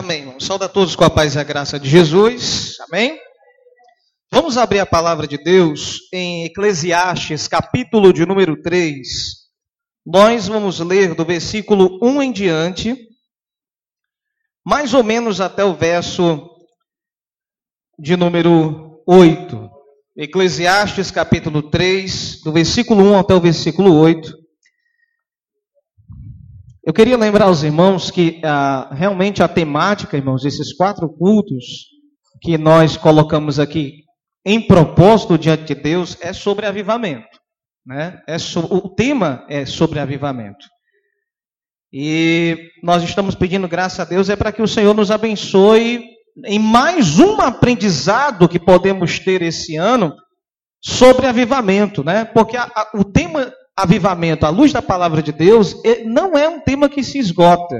Amém. Saúde a todos com a paz e a graça de Jesus. Amém. Vamos abrir a palavra de Deus em Eclesiastes, capítulo de número 3. Nós vamos ler do versículo 1 em diante, mais ou menos até o verso de número 8. Eclesiastes, capítulo 3, do versículo 1 até o versículo 8. Eu queria lembrar aos irmãos que ah, realmente a temática, irmãos, desses quatro cultos que nós colocamos aqui em propósito diante de Deus é sobre avivamento. Né? É so, o tema é sobre avivamento. E nós estamos pedindo graça a Deus é para que o Senhor nos abençoe em mais um aprendizado que podemos ter esse ano sobre avivamento, né? Porque a, a, o tema avivamento à luz da palavra de Deus não é um tema que se esgota.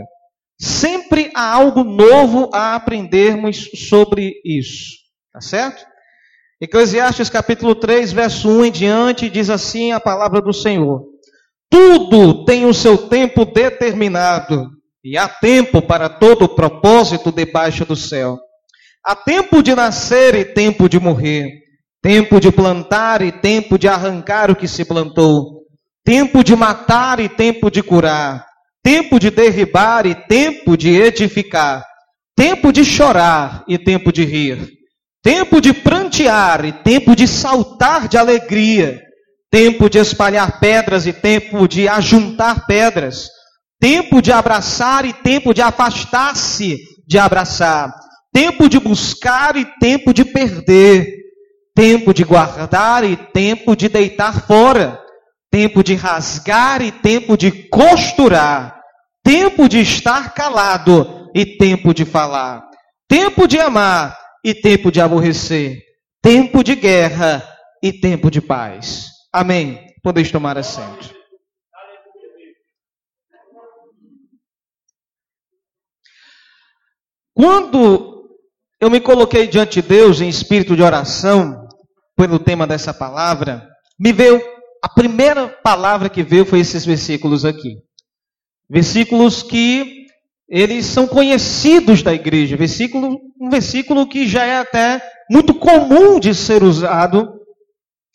Sempre há algo novo a aprendermos sobre isso. Tá certo? Eclesiastes capítulo 3, verso 1 em diante, diz assim a palavra do Senhor: Tudo tem o seu tempo determinado, e há tempo para todo propósito debaixo do céu. Há tempo de nascer e tempo de morrer, tempo de plantar e tempo de arrancar o que se plantou tempo de matar e tempo de curar, tempo de derribar e tempo de edificar, tempo de chorar e tempo de rir, tempo de prantear e tempo de saltar de alegria, tempo de espalhar pedras e tempo de ajuntar pedras, tempo de abraçar e tempo de afastar-se de abraçar, tempo de buscar e tempo de perder, tempo de guardar e tempo de deitar fora tempo de rasgar e tempo de costurar, tempo de estar calado e tempo de falar, tempo de amar e tempo de aborrecer, tempo de guerra e tempo de paz. Amém. Podeis tomar assento. Quando eu me coloquei diante de Deus em espírito de oração, pelo tema dessa palavra, me veio a primeira palavra que veio foi esses versículos aqui. Versículos que eles são conhecidos da igreja. Versículo, um versículo que já é até muito comum de ser usado,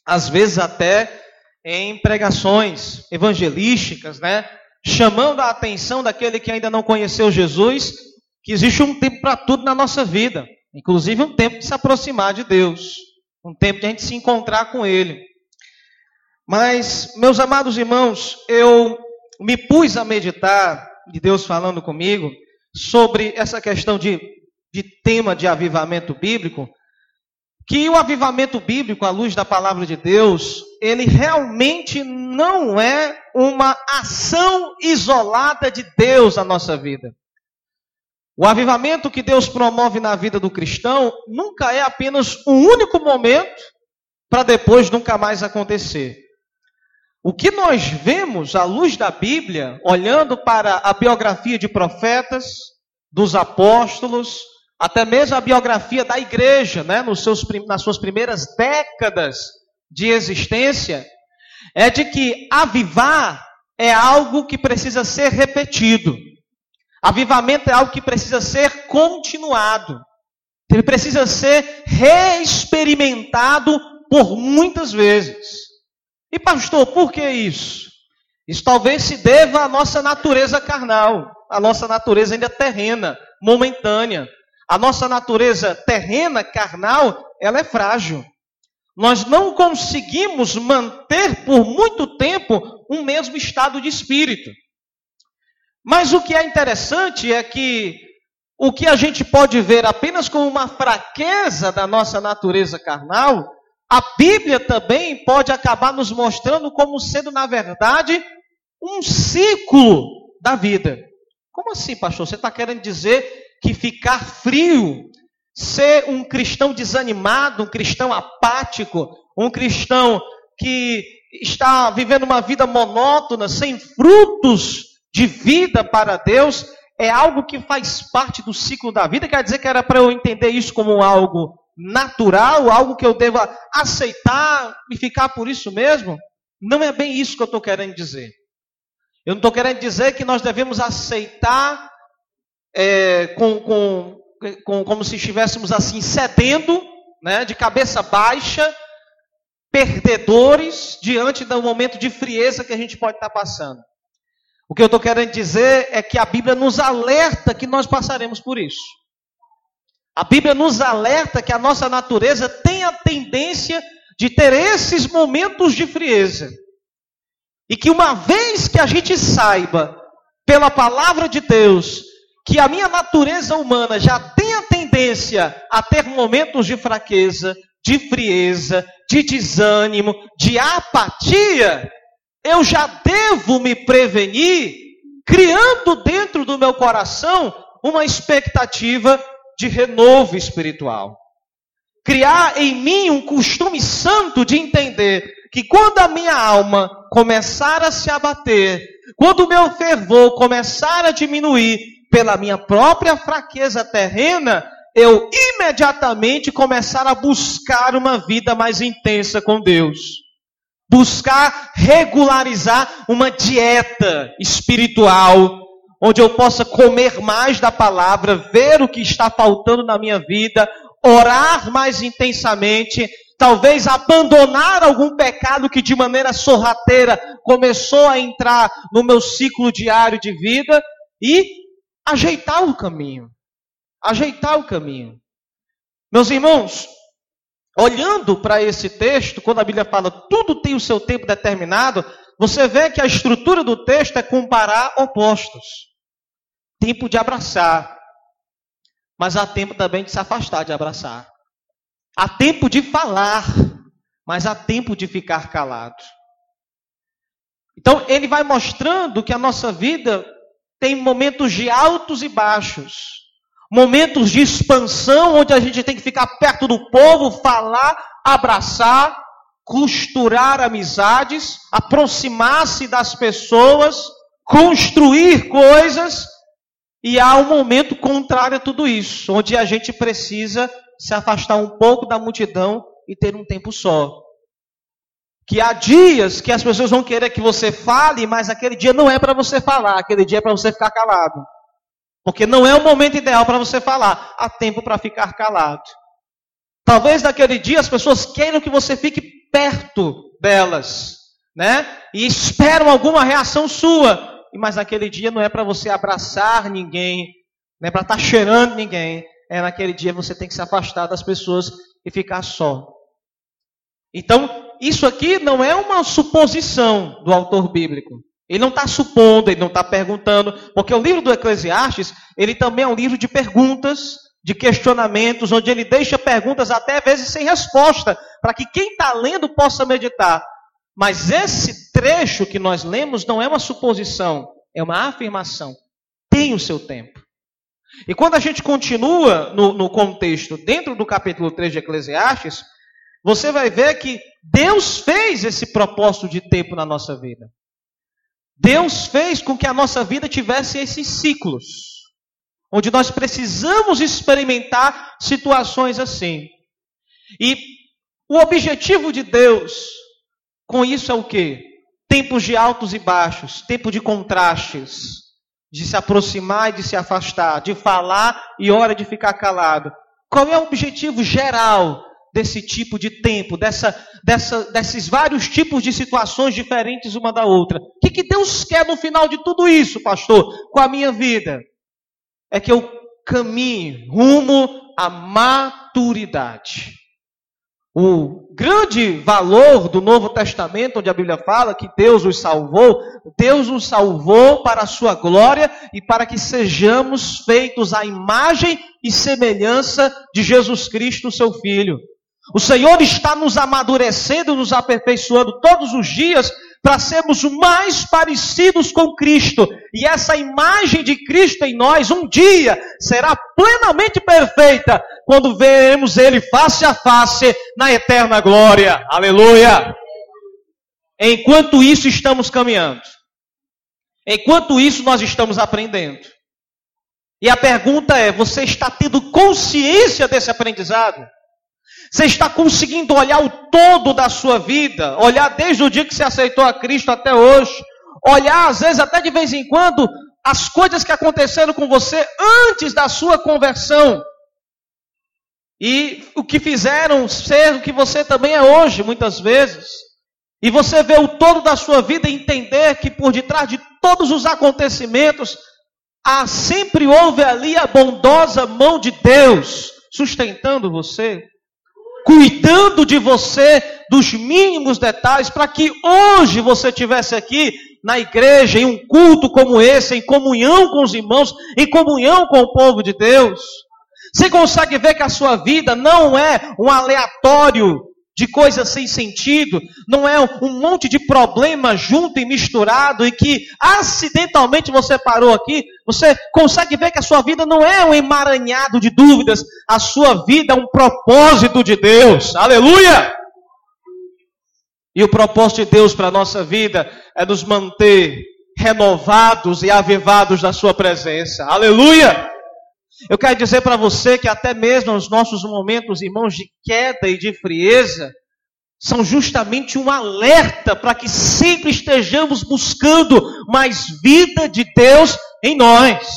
às vezes até em pregações evangelísticas, né? Chamando a atenção daquele que ainda não conheceu Jesus, que existe um tempo para tudo na nossa vida, inclusive um tempo de se aproximar de Deus, um tempo de a gente se encontrar com Ele. Mas, meus amados irmãos, eu me pus a meditar, de Deus falando comigo, sobre essa questão de, de tema de avivamento bíblico, que o avivamento bíblico, à luz da palavra de Deus, ele realmente não é uma ação isolada de Deus na nossa vida. O avivamento que Deus promove na vida do cristão nunca é apenas um único momento para depois nunca mais acontecer. O que nós vemos à luz da Bíblia, olhando para a biografia de profetas, dos apóstolos, até mesmo a biografia da igreja, né, nos seus, nas suas primeiras décadas de existência, é de que avivar é algo que precisa ser repetido. Avivamento é algo que precisa ser continuado. Ele precisa ser reexperimentado por muitas vezes. E pastor, por que isso? Isso talvez se deva à nossa natureza carnal, à nossa natureza ainda terrena, momentânea. A nossa natureza terrena, carnal, ela é frágil. Nós não conseguimos manter por muito tempo um mesmo estado de espírito. Mas o que é interessante é que o que a gente pode ver apenas como uma fraqueza da nossa natureza carnal, a Bíblia também pode acabar nos mostrando como sendo, na verdade, um ciclo da vida. Como assim, pastor? Você está querendo dizer que ficar frio, ser um cristão desanimado, um cristão apático, um cristão que está vivendo uma vida monótona, sem frutos de vida para Deus, é algo que faz parte do ciclo da vida? Quer dizer que era para eu entender isso como algo natural, algo que eu deva aceitar e ficar por isso mesmo? Não é bem isso que eu estou querendo dizer. Eu não estou querendo dizer que nós devemos aceitar é, com, com, com, como se estivéssemos assim cedendo, né, de cabeça baixa, perdedores diante do momento de frieza que a gente pode estar passando. O que eu estou querendo dizer é que a Bíblia nos alerta que nós passaremos por isso. A Bíblia nos alerta que a nossa natureza tem a tendência de ter esses momentos de frieza. E que uma vez que a gente saiba, pela palavra de Deus, que a minha natureza humana já tem a tendência a ter momentos de fraqueza, de frieza, de desânimo, de apatia, eu já devo me prevenir, criando dentro do meu coração uma expectativa de renovo espiritual. Criar em mim um costume santo de entender que quando a minha alma começar a se abater, quando o meu fervor começar a diminuir pela minha própria fraqueza terrena, eu imediatamente começar a buscar uma vida mais intensa com Deus. Buscar regularizar uma dieta espiritual, onde eu possa comer mais da palavra, ver o que está faltando na minha vida, orar mais intensamente talvez abandonar algum pecado que de maneira sorrateira começou a entrar no meu ciclo diário de vida e ajeitar o caminho. Ajeitar o caminho. Meus irmãos, olhando para esse texto, quando a Bíblia fala tudo tem o seu tempo determinado, você vê que a estrutura do texto é comparar opostos. Tempo de abraçar, mas há tempo também de se afastar de abraçar. Há tempo de falar, mas há tempo de ficar calado. Então, ele vai mostrando que a nossa vida tem momentos de altos e baixos, momentos de expansão, onde a gente tem que ficar perto do povo, falar, abraçar, costurar amizades, aproximar-se das pessoas, construir coisas, e há um momento contrário a tudo isso, onde a gente precisa se afastar um pouco da multidão e ter um tempo só. Que há dias que as pessoas vão querer que você fale, mas aquele dia não é para você falar, aquele dia é para você ficar calado. Porque não é o momento ideal para você falar, há tempo para ficar calado. Talvez naquele dia as pessoas queiram que você fique perto delas, né? E esperam alguma reação sua. Mas naquele dia não é para você abraçar ninguém, não é para estar tá cheirando ninguém, é naquele dia você tem que se afastar das pessoas e ficar só. Então, isso aqui não é uma suposição do autor bíblico. Ele não está supondo, ele não está perguntando, porque o livro do Eclesiastes, ele também é um livro de perguntas, de questionamentos, onde ele deixa perguntas até vezes sem resposta, para que quem está lendo possa meditar. Mas esse trecho que nós lemos não é uma suposição, é uma afirmação. Tem o seu tempo. E quando a gente continua no, no contexto, dentro do capítulo 3 de Eclesiastes, você vai ver que Deus fez esse propósito de tempo na nossa vida. Deus fez com que a nossa vida tivesse esses ciclos, onde nós precisamos experimentar situações assim. E o objetivo de Deus com isso é o quê? Tempos de altos e baixos, tempo de contrastes de se aproximar e de se afastar, de falar e hora de ficar calado. Qual é o objetivo geral desse tipo de tempo, dessa, dessa, desses vários tipos de situações diferentes uma da outra? O que, que Deus quer no final de tudo isso, pastor, com a minha vida? É que eu caminhe rumo à maturidade. O grande valor do Novo Testamento, onde a Bíblia fala que Deus os salvou, Deus nos salvou para a sua glória e para que sejamos feitos à imagem e semelhança de Jesus Cristo, seu Filho. O Senhor está nos amadurecendo, nos aperfeiçoando todos os dias para sermos mais parecidos com Cristo. E essa imagem de Cristo em nós, um dia, será plenamente perfeita quando veremos Ele face a face na eterna glória. Aleluia! Enquanto isso, estamos caminhando. Enquanto isso, nós estamos aprendendo. E a pergunta é: você está tendo consciência desse aprendizado? Você está conseguindo olhar o todo da sua vida, olhar desde o dia que você aceitou a Cristo até hoje, olhar às vezes até de vez em quando as coisas que aconteceram com você antes da sua conversão. E o que fizeram ser o que você também é hoje, muitas vezes. E você vê o todo da sua vida e entender que por detrás de todos os acontecimentos, há, sempre houve ali a bondosa mão de Deus sustentando você, cuidando de você dos mínimos detalhes, para que hoje você estivesse aqui na igreja, em um culto como esse, em comunhão com os irmãos, em comunhão com o povo de Deus. Você consegue ver que a sua vida não é um aleatório de coisas sem sentido, não é um monte de problema junto e misturado e que acidentalmente você parou aqui. Você consegue ver que a sua vida não é um emaranhado de dúvidas, a sua vida é um propósito de Deus. Aleluia! E o propósito de Deus para a nossa vida é nos manter renovados e avivados da Sua presença. Aleluia! Eu quero dizer para você que até mesmo nos nossos momentos, irmãos, de queda e de frieza, são justamente um alerta para que sempre estejamos buscando mais vida de Deus em nós.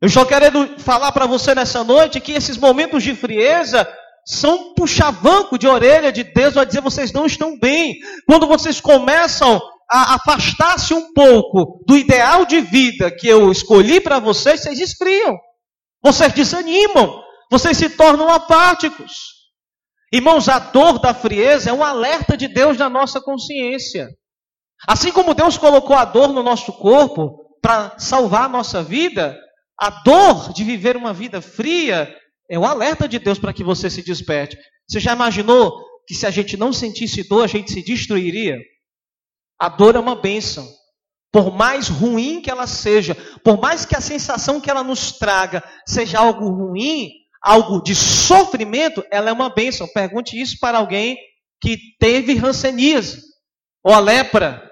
Eu só quero falar para você nessa noite que esses momentos de frieza são um puxavanco de orelha de Deus, vai dizer vocês não estão bem. Quando vocês começam a afastar-se um pouco do ideal de vida que eu escolhi para vocês, vocês esfriam. Vocês desanimam. Vocês se tornam apáticos. Irmãos, a dor da frieza é um alerta de Deus na nossa consciência. Assim como Deus colocou a dor no nosso corpo para salvar a nossa vida, a dor de viver uma vida fria é um alerta de Deus para que você se desperte. Você já imaginou que se a gente não sentisse dor, a gente se destruiria? A dor é uma bênção. Por mais ruim que ela seja, por mais que a sensação que ela nos traga seja algo ruim, algo de sofrimento, ela é uma bênção. Pergunte isso para alguém que teve ranceníase ou a lepra.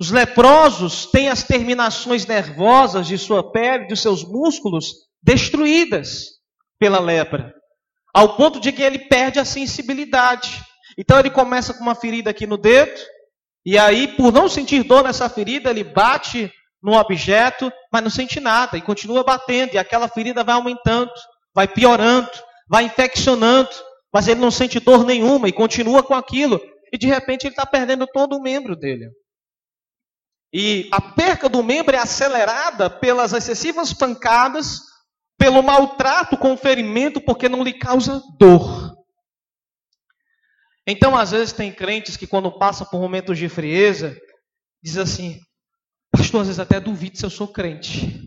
Os leprosos têm as terminações nervosas de sua pele, de seus músculos, destruídas pela lepra, ao ponto de que ele perde a sensibilidade. Então ele começa com uma ferida aqui no dedo, e aí, por não sentir dor nessa ferida, ele bate no objeto, mas não sente nada e continua batendo, e aquela ferida vai aumentando, vai piorando, vai infeccionando, mas ele não sente dor nenhuma e continua com aquilo, e de repente ele está perdendo todo o membro dele. E a perca do membro é acelerada pelas excessivas pancadas, pelo maltrato com o ferimento, porque não lhe causa dor. Então, às vezes, tem crentes que, quando passam por momentos de frieza, diz assim: Pastor, às vezes até duvido se eu sou crente.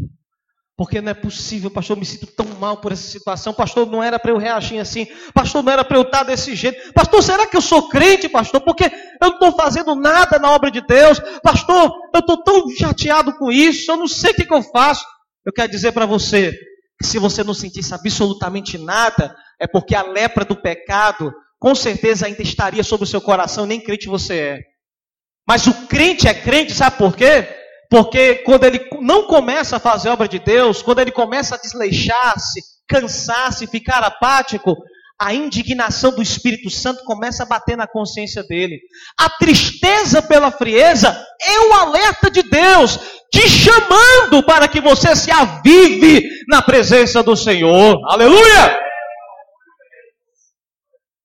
Porque não é possível, pastor, eu me sinto tão mal por essa situação. Pastor, não era para eu reagir assim. Pastor, não era para eu estar desse jeito. Pastor, será que eu sou crente, pastor? Porque eu não estou fazendo nada na obra de Deus. Pastor, eu estou tão chateado com isso. Eu não sei o que, que eu faço. Eu quero dizer para você que se você não sentisse absolutamente nada, é porque a lepra do pecado com certeza ainda estaria sobre o seu coração, nem crente você é. Mas o crente é crente, sabe por quê? Porque quando ele não começa a fazer a obra de Deus, quando ele começa a desleixar-se, cansar-se, ficar apático, a indignação do Espírito Santo começa a bater na consciência dele. A tristeza pela frieza é um alerta de Deus, te chamando para que você se avive na presença do Senhor. Aleluia!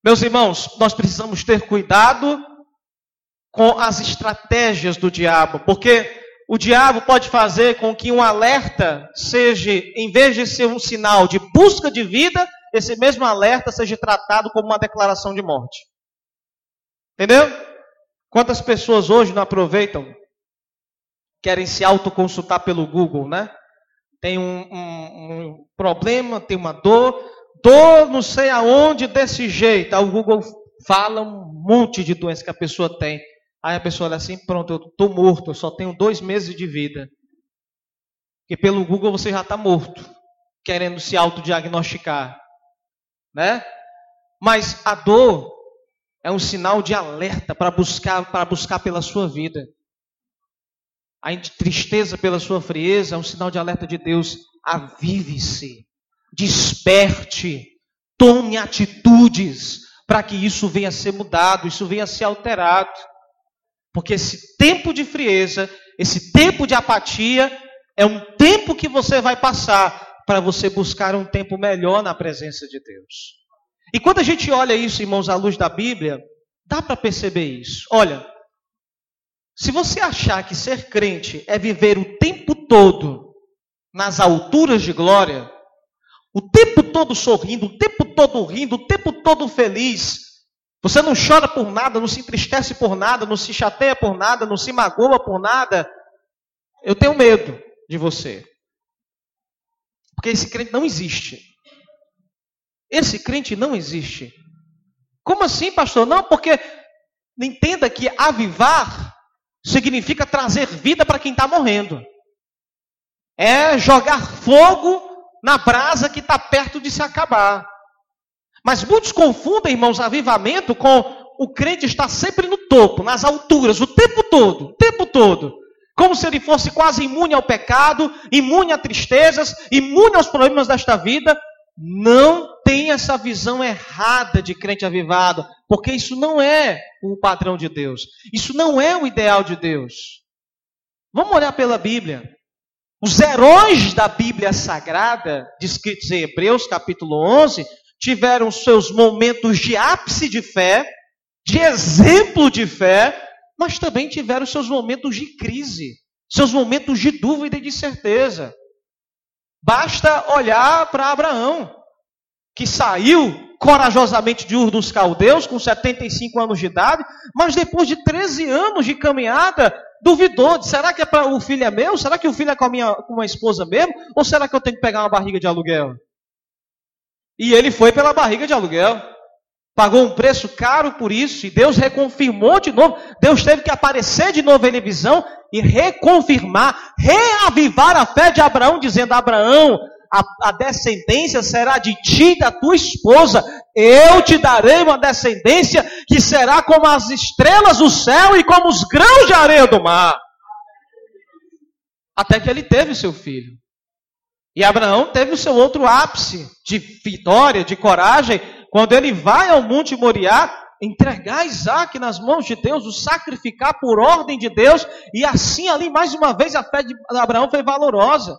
Meus irmãos, nós precisamos ter cuidado com as estratégias do diabo, porque o diabo pode fazer com que um alerta seja, em vez de ser um sinal de busca de vida, esse mesmo alerta seja tratado como uma declaração de morte. Entendeu? Quantas pessoas hoje não aproveitam, querem se autoconsultar pelo Google, né? Tem um, um, um problema, tem uma dor, dor não sei aonde desse jeito. O Google fala um monte de doenças que a pessoa tem. Aí a pessoa olha assim, pronto, eu estou morto, eu só tenho dois meses de vida. Porque pelo Google você já está morto, querendo se autodiagnosticar. Né? Mas a dor é um sinal de alerta para buscar, para buscar pela sua vida. A tristeza pela sua frieza é um sinal de alerta de Deus. Avive-se desperte, tome atitudes para que isso venha a ser mudado, isso venha a ser alterado. Porque esse tempo de frieza, esse tempo de apatia, É um tempo que você vai passar para você buscar um tempo melhor na presença de Deus. E quando a gente olha isso, irmãos, à luz da Bíblia, dá para perceber isso. Olha, se você achar que ser crente é viver o tempo todo nas alturas de glória, o tempo todo sorrindo, o tempo todo rindo, o tempo todo feliz, você não chora por nada, não se entristece por nada, não se chateia por nada, não se magoa por nada, eu tenho medo de você. Porque esse crente não existe. Esse crente não existe. Como assim, pastor? Não, porque entenda que avivar significa trazer vida para quem está morrendo. É jogar fogo na brasa que está perto de se acabar. Mas muitos confundem, irmãos, avivamento com o crente estar sempre no topo, nas alturas, o tempo todo, o tempo todo. Como se ele fosse quase imune ao pecado, imune a tristezas, imune aos problemas desta vida. Não tem essa visão errada de crente avivado, porque isso não é o padrão de Deus. Isso não é o ideal de Deus. Vamos olhar pela Bíblia. Os heróis da Bíblia Sagrada, descritos em Hebreus capítulo 11, tiveram seus momentos de ápice de fé, de exemplo de fé, mas também tiveram seus momentos de crise, seus momentos de dúvida e de certeza. Basta olhar para Abraão, que saiu corajosamente de Ur dos Caldeus, com 75 anos de idade, mas depois de 13 anos de caminhada, duvidou: será que é para o filho é meu? Será que o filho é com a minha com a esposa mesmo? Ou será que eu tenho que pegar uma barriga de aluguel? E ele foi pela barriga de aluguel. Pagou um preço caro por isso. E Deus reconfirmou de novo. Deus teve que aparecer de novo em visão e reconfirmar, reavivar a fé de Abraão, dizendo: Abraão, a, a, descendência será de ti e da tua esposa. Eu te darei uma descendência que será como as estrelas do céu e como os grãos de areia do mar. Até que ele teve seu filho. E Abraão teve o seu outro ápice de vitória, de coragem, quando ele vai ao Monte Moriá entregar Isaac nas mãos de Deus, o sacrificar por ordem de Deus, e assim ali, mais uma vez, a fé de Abraão foi valorosa.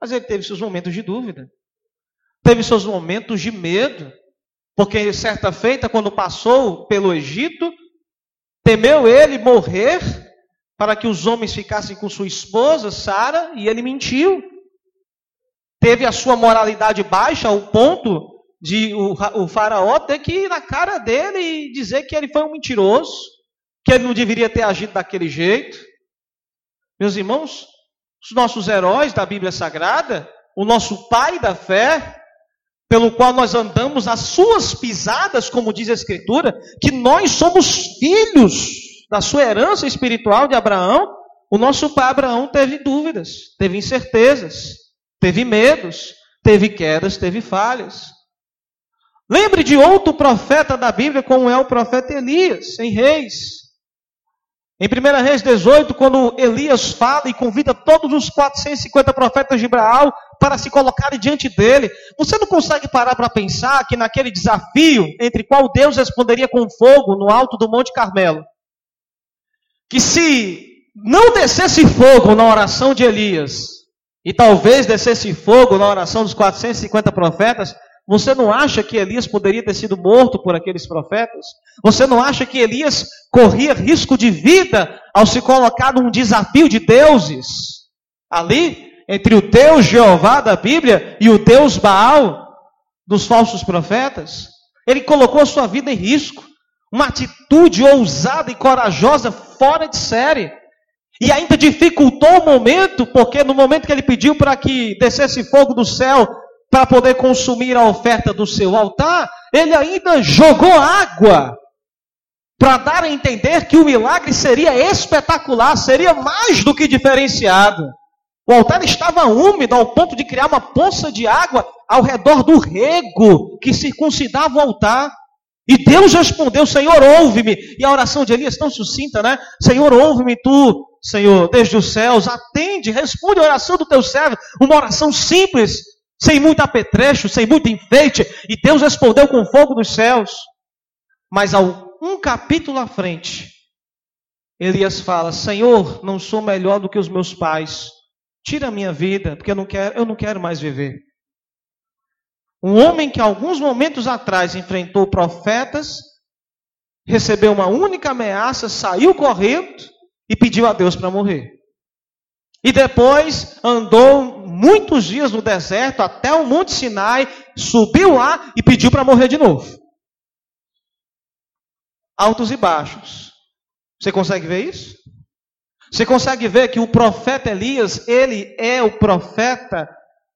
Mas ele teve seus momentos de dúvida, teve seus momentos de medo, porque certa feita, quando passou pelo Egito, temeu ele morrer para que os homens ficassem com sua esposa, Sara, e ele mentiu. Teve a sua moralidade baixa ao ponto de o, o faraó ter que ir na cara dele e dizer que ele foi um mentiroso, que ele não deveria ter agido daquele jeito. Meus irmãos, os nossos heróis da Bíblia Sagrada, o nosso pai da fé, pelo qual nós andamos nas suas pisadas, como diz a Escritura, que nós somos filhos da sua herança espiritual de Abraão, o nosso pai Abraão teve dúvidas, teve incertezas. Teve medos, teve quedas, teve falhas. Lembre de outro profeta da Bíblia, como é o profeta Elias, em Reis. Em 1 Reis 18, quando Elias fala e convida todos os 450 profetas de Baal para se colocarem diante dele, você não consegue parar para pensar que naquele desafio, entre qual Deus responderia com fogo no alto do Monte Carmelo, que se não descesse fogo na oração de Elias, e talvez descesse fogo na oração dos 450 profetas, você não acha que Elias poderia ter sido morto por aqueles profetas? Você não acha que Elias corria risco de vida ao se colocar num desafio de deuses? Ali, entre o Deus Jeová da Bíblia e o Deus Baal dos falsos profetas? Ele colocou sua vida em risco. Uma atitude ousada e corajosa fora de série. E ainda dificultou o momento, porque no momento que ele pediu para que descesse fogo do céu para poder consumir a oferta do seu altar, ele ainda jogou água para dar a entender que o milagre seria espetacular, seria mais do que diferenciado. O altar estava úmido ao ponto de criar uma poça de água ao redor do rego que circuncidava o altar. E Deus respondeu: Senhor, ouve-me. E a oração de Elias tão sucinta, né? Senhor, ouve-me tu, Senhor, desde os céus, atende, responde a oração do teu servo, uma oração simples, sem muito apetrecho, sem muito enfeite, e Deus respondeu com fogo dos céus. Mas ao um capítulo à frente, Elias fala: Senhor, não sou melhor do que os meus pais, Tira a minha vida, porque eu não quero, eu não quero mais viver. Um homem que alguns momentos atrás enfrentou profetas, recebeu uma única ameaça, saiu correndo e pediu a Deus para morrer. E depois andou muitos dias no deserto até o Monte Sinai, subiu lá e pediu para morrer de novo. Altos e baixos. Você consegue ver isso? Você consegue ver que o profeta Elias, ele é o profeta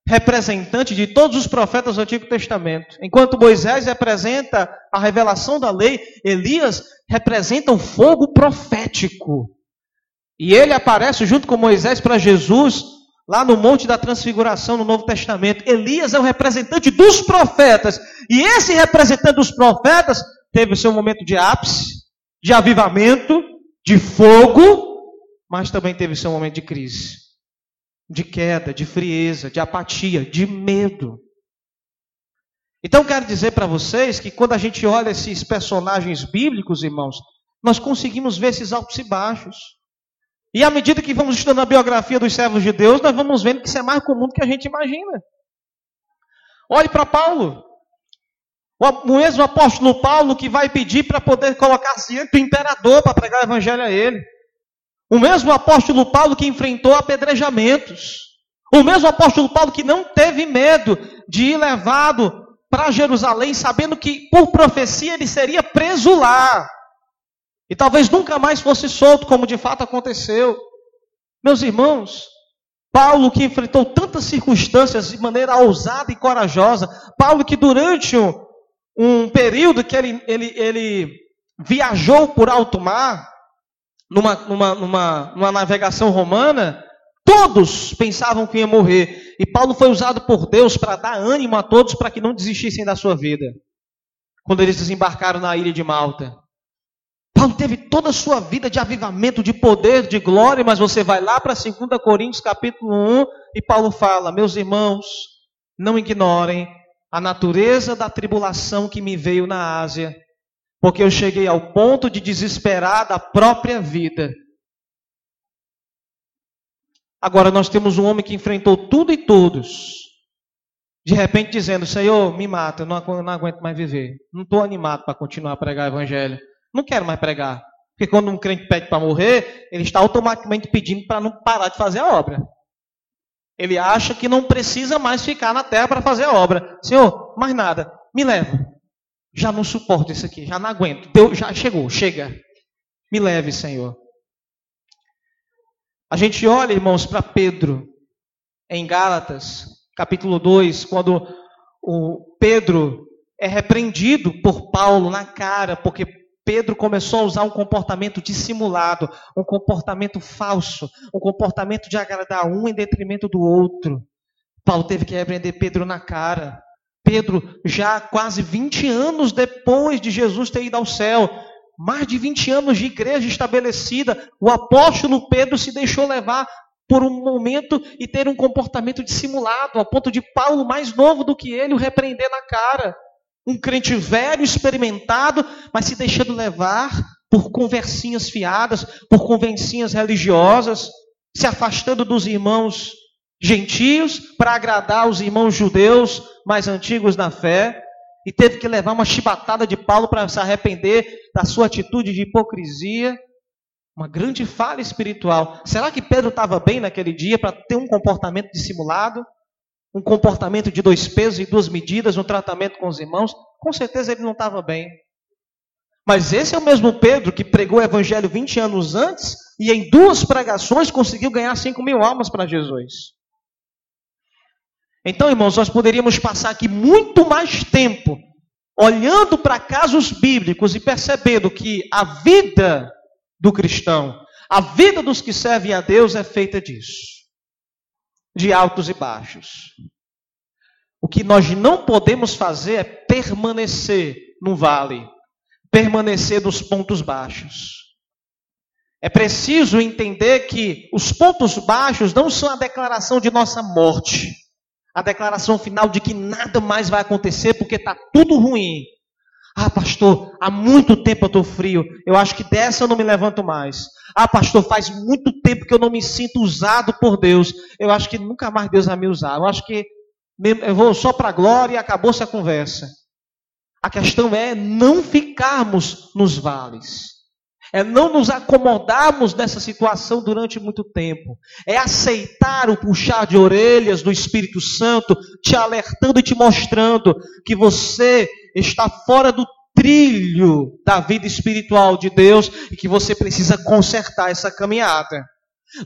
representante de todos os profetas do Antigo Testamento. Enquanto Moisés representa a revelação da lei, Elias representa o fogo profético. E ele aparece junto com Moisés para Jesus lá no Monte da Transfiguração no Novo Testamento. Elias é o representante dos profetas. E esse representante dos profetas teve o seu momento de ápice, de avivamento, de fogo, mas também teve seu momento de crise, de queda, de frieza, de apatia, de medo. Então quero dizer para vocês que quando a gente olha esses personagens bíblicos, irmãos, nós conseguimos ver esses altos e baixos. E à medida que vamos estudando a biografia dos servos de Deus, nós vamos vendo que isso é mais comum do que a gente imagina. Olhe para Paulo. O mesmo apóstolo Paulo que vai pedir para poder colocar-se diante do imperador para pregar o evangelho a ele. O mesmo apóstolo Paulo que enfrentou apedrejamentos. O mesmo apóstolo Paulo que não teve medo de ir levado para Jerusalém, sabendo que por profecia ele seria preso lá. E talvez nunca mais fosse solto, como de fato aconteceu. Meus irmãos, Paulo que enfrentou tantas circunstâncias de maneira ousada e corajosa, Paulo que durante um, um período que ele, ele, ele viajou por alto mar, numa, numa, numa, numa navegação romana, todos pensavam que ia morrer. E Paulo foi usado por Deus para dar ânimo a todos para que não desistissem da sua vida. Quando eles desembarcaram na ilha de Malta. Paulo teve toda a sua vida de avivamento, de poder, de glória, mas você vai lá para 2 Coríntios capítulo 1 e Paulo fala: Meus irmãos, não ignorem a natureza da tribulação que me veio na Ásia, porque eu cheguei ao ponto de desesperar da própria vida. Agora nós temos um homem que enfrentou tudo e todos, de repente dizendo: Senhor, me mata, eu não, aguento mais viver, não estou animado para continuar a pregar o Evangelho. Não quero mais pregar. Porque quando um crente pede para morrer, ele está automaticamente pedindo para não parar de fazer a obra. Ele acha que não precisa mais ficar na terra para fazer a obra. Senhor, mais nada, me leva. Já não suporto isso aqui, já não aguento. Deus já chegou, chega. Me leve, Senhor. A gente olha, irmãos, para Pedro em Gálatas, capítulo 2, quando o Pedro é repreendido por Paulo na cara, porque Pedro começou a usar um comportamento dissimulado, um comportamento falso, um comportamento de agradar um em detrimento do outro. Paulo teve que repreender Pedro na cara. Pedro, já quase 20 anos depois de Jesus ter ido ao céu, mais de 20 anos de igreja estabelecida, o apóstolo Pedro se deixou levar por um momento e ter um comportamento dissimulado, ao ponto de Paulo, mais novo do que ele, o repreender na cara. Um crente velho, experimentado, mas se deixando levar por conversinhas fiadas, por convencinhas religiosas, se afastando dos irmãos gentios para agradar os irmãos judeus mais antigos na fé, e teve que levar uma chibatada de Paulo para se arrepender da sua atitude de hipocrisia, uma grande falha espiritual. Será que Pedro estava bem naquele dia para ter um comportamento dissimulado? Um comportamento de dois pesos e duas medidas no tratamento com os irmãos, com certeza ele não estava bem. Mas esse é o mesmo Pedro que pregou o evangelho 20 anos antes e em duas pregações conseguiu ganhar 5 mil almas para Jesus. Então, irmãos, nós poderíamos passar aqui muito mais tempo olhando para casos bíblicos e percebendo que a vida do cristão, a vida dos que servem a Deus é feita disso de altos e baixos. O que nós não podemos fazer é permanecer no vale, permanecer nos pontos baixos. É preciso entender que os pontos baixos não são a declaração de nossa morte, a declaração final de que nada mais vai acontecer porque está tudo ruim. Ah, pastor, há muito tempo eu estou frio. Eu acho que dessa eu não me levanto mais. Ah, pastor, faz muito tempo que eu não me sinto usado por Deus. Eu acho que nunca mais Deus vai me usar. Eu acho que eu vou só para a glória e acabou-se a conversa. A questão é não ficarmos nos vales. É não nos acomodarmos nessa situação durante muito tempo. É aceitar o puxar de orelhas do Espírito Santo, te alertando e te mostrando que você está fora do trilho da vida espiritual de Deus e que você precisa consertar essa caminhada.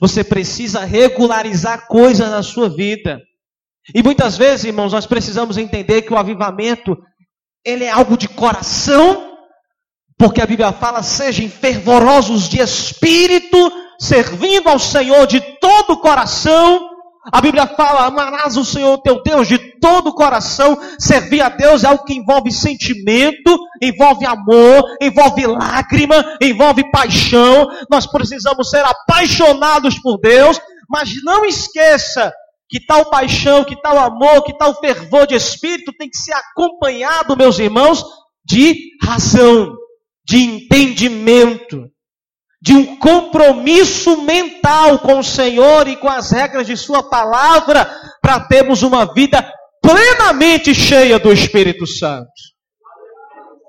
Você precisa regularizar coisas na sua vida. E muitas vezes, irmãos, nós precisamos entender que o avivamento ele é algo de coração, porque a Bíblia fala: sejam fervorosos de espírito, servindo ao Senhor de todo o coração. A Bíblia fala: amarás o Senhor teu Deus de todo o coração. Servir a Deus é algo que envolve sentimento, envolve amor, envolve lágrima, envolve paixão. Nós precisamos ser apaixonados por Deus, mas não esqueça que tal paixão, que tal amor, que tal fervor de espírito tem que ser acompanhado, meus irmãos, de razão, de entendimento, de um compromisso mental com o Senhor e com as regras de Sua palavra, para termos uma vida plenamente cheia do Espírito Santo.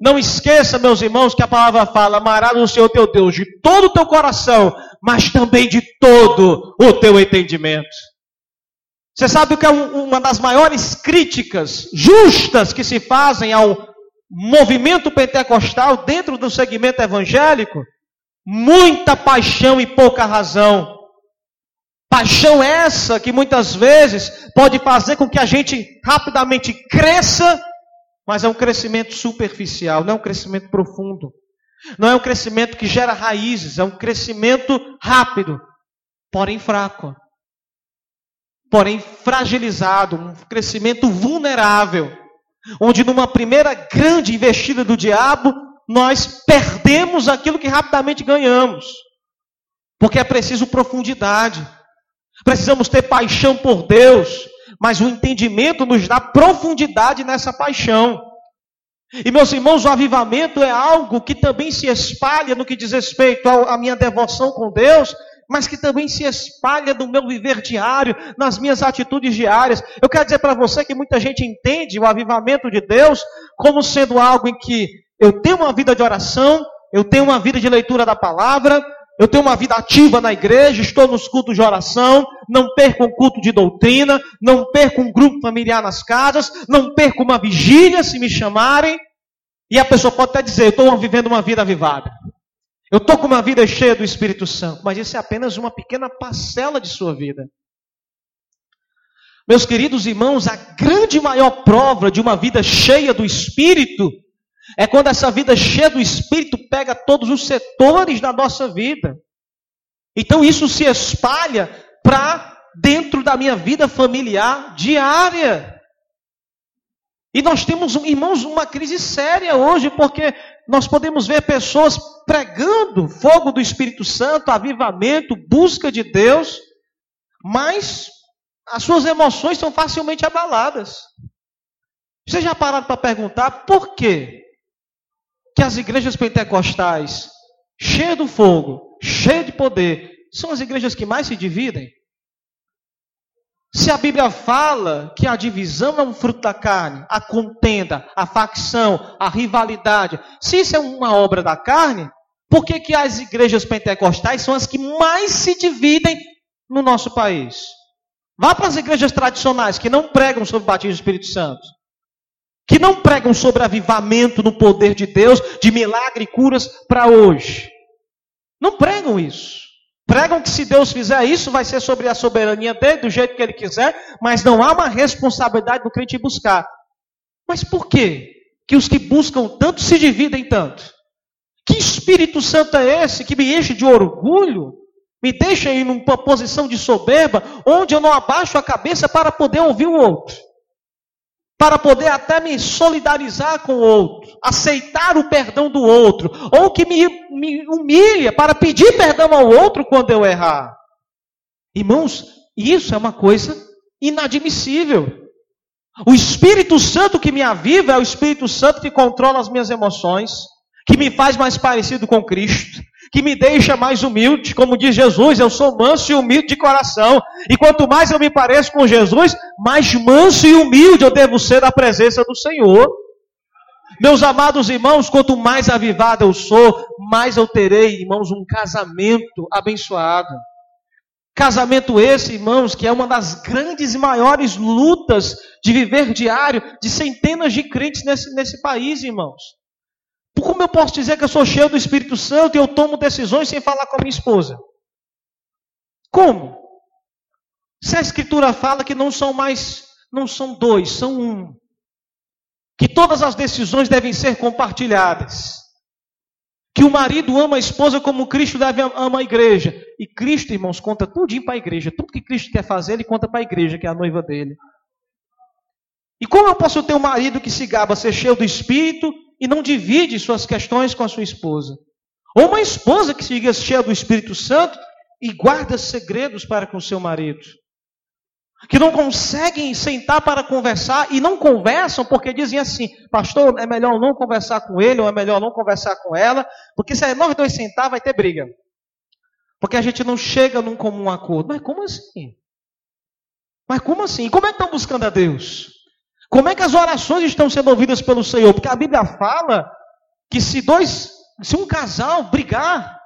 Não esqueça, meus irmãos, que a palavra fala: amarás o Senhor teu Deus de todo o teu coração, mas também de todo o teu entendimento. Você sabe o que é uma das maiores críticas justas que se fazem ao movimento pentecostal dentro do segmento evangélico? Muita paixão e pouca razão. Paixão essa que muitas vezes pode fazer com que a gente rapidamente cresça, mas é um crescimento superficial, não é um crescimento profundo. Não é um crescimento que gera raízes, é um crescimento rápido, porém fraco porém fragilizado, um crescimento vulnerável, onde numa primeira grande investida do diabo, nós perdemos aquilo que rapidamente ganhamos. Porque é preciso profundidade. Precisamos ter paixão por Deus, mas o entendimento nos dá profundidade nessa paixão. E meus irmãos, o avivamento é algo que também se espalha no que diz respeito à minha devoção com Deus, mas que também se espalha no meu viver diário, nas minhas atitudes diárias. Eu quero dizer para você que muita gente entende o avivamento de Deus como sendo algo em que eu tenho uma vida de oração, eu tenho uma vida de leitura da palavra, eu tenho uma vida ativa na igreja, estou nos cultos de oração, não perco um culto de doutrina, não perco um grupo familiar nas casas, não perco uma vigília se me chamarem. E a pessoa pode até dizer, eu estou vivendo uma vida avivada. Eu estou com uma vida cheia do Espírito Santo, mas isso é apenas uma pequena parcela de sua vida. Meus queridos irmãos, a grande maior prova de uma vida cheia do Espírito é quando essa vida cheia do Espírito pega todos os setores da nossa vida. Então isso se espalha para dentro da minha vida familiar diária. E nós temos, irmãos, uma crise séria hoje, porque nós podemos ver pessoas pregando fogo do Espírito Santo, avivamento, busca de Deus, mas as suas emoções são facilmente abaladas. Vocês já pararam para perguntar por quê que as igrejas pentecostais, cheias do fogo, cheias de poder, são as igrejas que mais se dividem? Se a Bíblia fala que a divisão é um fruto da carne, a contenda, a facção, a rivalidade, se isso é uma obra da carne, por que, que as igrejas pentecostais são as que mais se dividem no nosso país? Vá para as igrejas tradicionais que não pregam sobre o batismo do Espírito Santo, que não pregam sobre avivamento no poder de Deus, de milagre e curas para hoje. Não pregam isso. Pregam que se Deus fizer isso, vai ser sobre a soberania dele, do jeito que ele quiser, mas não há uma responsabilidade do crente buscar. Mas por quê? Que os que buscam tanto se dividem tanto? Que Espírito Santo é esse que me enche de orgulho? Me deixa em uma posição de soberba, onde eu não abaixo a cabeça para poder ouvir o outro para poder até me solidarizar com o outro, aceitar o perdão do outro, ou que me, me humilha para pedir perdão ao outro quando eu errar. Irmãos, isso é uma coisa inadmissível. O Espírito Santo que me aviva é o Espírito Santo que controla as minhas emoções, que me faz mais parecido com Cristo, que me deixa mais humilde, como diz Jesus, eu sou manso e humilde de coração. E quanto mais eu me pareço com Jesus, mais manso e humilde eu devo ser na presença do Senhor. Meus amados irmãos, quanto mais avivado eu sou, mais eu terei, irmãos, um casamento abençoado. Casamento esse, irmãos, que é uma das grandes e maiores lutas de viver diário de centenas de crentes nesse, nesse país, irmãos. Como eu posso dizer que eu sou cheio do Espírito Santo e eu tomo decisões sem falar com a minha esposa? Como? Se a Escritura fala que não são mais, não são dois, são um. Que todas as decisões devem ser compartilhadas que o marido ama a esposa como Cristo deve ama a igreja. E Cristo, irmãos, conta tudinho para a igreja. Tudo que Cristo quer fazer, ele conta para a igreja, que é a noiva dele. E como eu posso ter um marido que se gaba ser cheio do Espírito e não divide suas questões com a sua esposa? Ou uma esposa que se cheia do Espírito Santo e guarda segredos para com seu marido? que não conseguem sentar para conversar e não conversam porque dizem assim: Pastor, é melhor não conversar com ele ou é melhor não conversar com ela, porque se nós dois sentar vai ter briga. Porque a gente não chega num comum acordo. Mas como assim? Mas como assim? Como é que estão buscando a Deus? Como é que as orações estão sendo ouvidas pelo Senhor? Porque a Bíblia fala que se dois, se um casal brigar,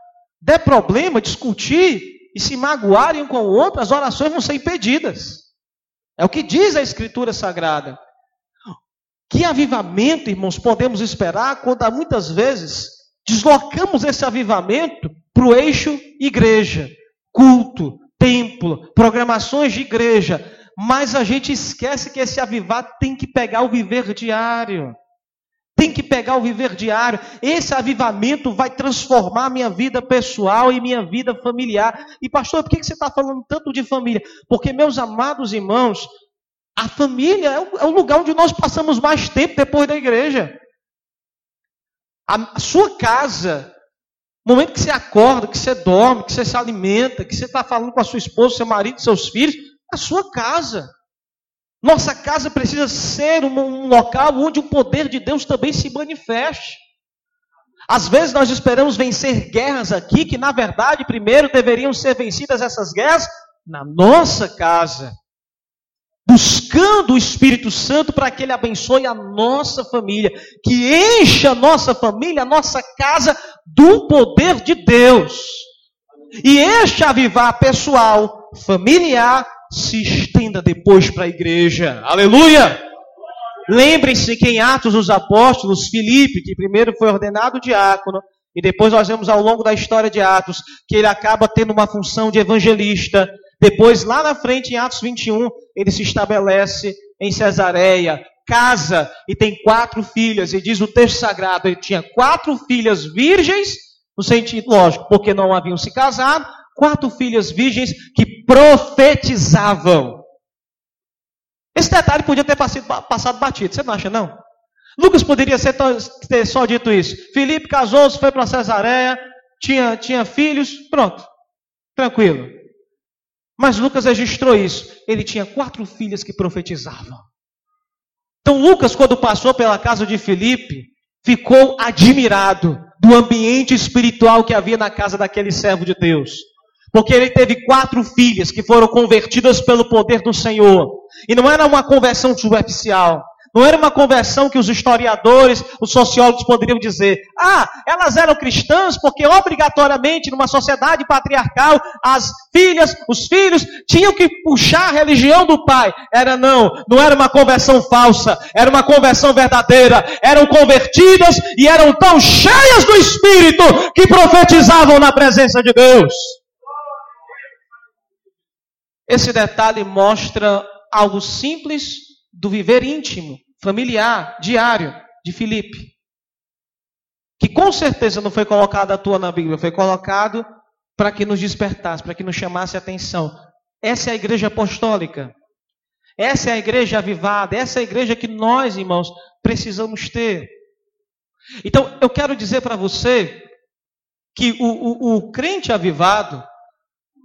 der problema, discutir e se magoarem um com o outro, as orações vão ser impedidas. É o que diz a Escritura Sagrada. Que avivamento, irmãos, podemos esperar quando muitas vezes deslocamos esse avivamento para o eixo igreja, culto, templo, programações de igreja, mas a gente esquece que esse avivar tem que pegar o viver diário. Tem que pegar o viver diário. Esse avivamento vai transformar minha vida pessoal e minha vida familiar. E, pastor, por que você está falando tanto de família? Porque, meus amados irmãos, a família é o, é lugar onde nós passamos mais tempo depois da igreja. A, a sua casa, no momento que você acorda, que você dorme, que você se alimenta, que você está falando com a sua esposa, seu marido, seus filhos, a sua casa. Nossa casa precisa ser um, local onde o poder de Deus também se manifeste. Às vezes nós esperamos vencer guerras aqui, que na verdade primeiro deveriam ser vencidas essas guerras na nossa casa. Buscando o Espírito Santo para que ele abençoe a nossa família, que encha a nossa família, a nossa casa do poder de Deus. E este avivar pessoal, familiar, se estenda depois para a igreja. Aleluia! Lembrem-se que em Atos dos Apóstolos, Filipe, que primeiro foi ordenado diácono, e depois nós vemos ao longo da história de Atos que ele acaba tendo uma função de evangelista. Depois, lá na frente, em Atos 21, ele se estabelece em Cesareia, casa e tem quatro filhas. E diz o texto sagrado: ele tinha quatro filhas virgens, no sentido lógico, porque não haviam se casado, quatro filhas virgens que profetizavam. Esse detalhe podia ter passado batido, você não acha não? Lucas poderia ter só dito isso. Filipe casou-se, foi para Cesareia, tinha, tinha filhos, pronto, tranquilo. Mas Lucas registrou isso. Ele tinha quatro filhas que profetizavam. Então Lucas, quando passou pela casa de Filipe, ficou admirado do ambiente espiritual que havia na casa daquele servo de Deus. Porque ele teve quatro filhas que foram convertidas pelo poder do Senhor. E não era uma conversão superficial. Não era uma conversão que os historiadores, os sociólogos poderiam dizer: ah, elas eram cristãs porque obrigatoriamente numa sociedade patriarcal as filhas, os filhos tinham que puxar a religião do pai. Era não, não era uma conversão falsa, era uma conversão verdadeira. Eram convertidas e eram tão cheias do Espírito que profetizavam na presença de Deus. Esse detalhe mostra algo simples do viver íntimo, familiar, diário de Filipe. Que com certeza não foi colocado à toa na Bíblia, foi colocado para que nos despertasse, para que nos chamasse a atenção. Essa é a igreja apostólica. Essa é a igreja avivada, essa é a igreja que nós, irmãos, precisamos ter. Então, eu quero dizer para você que o, o, o crente avivado,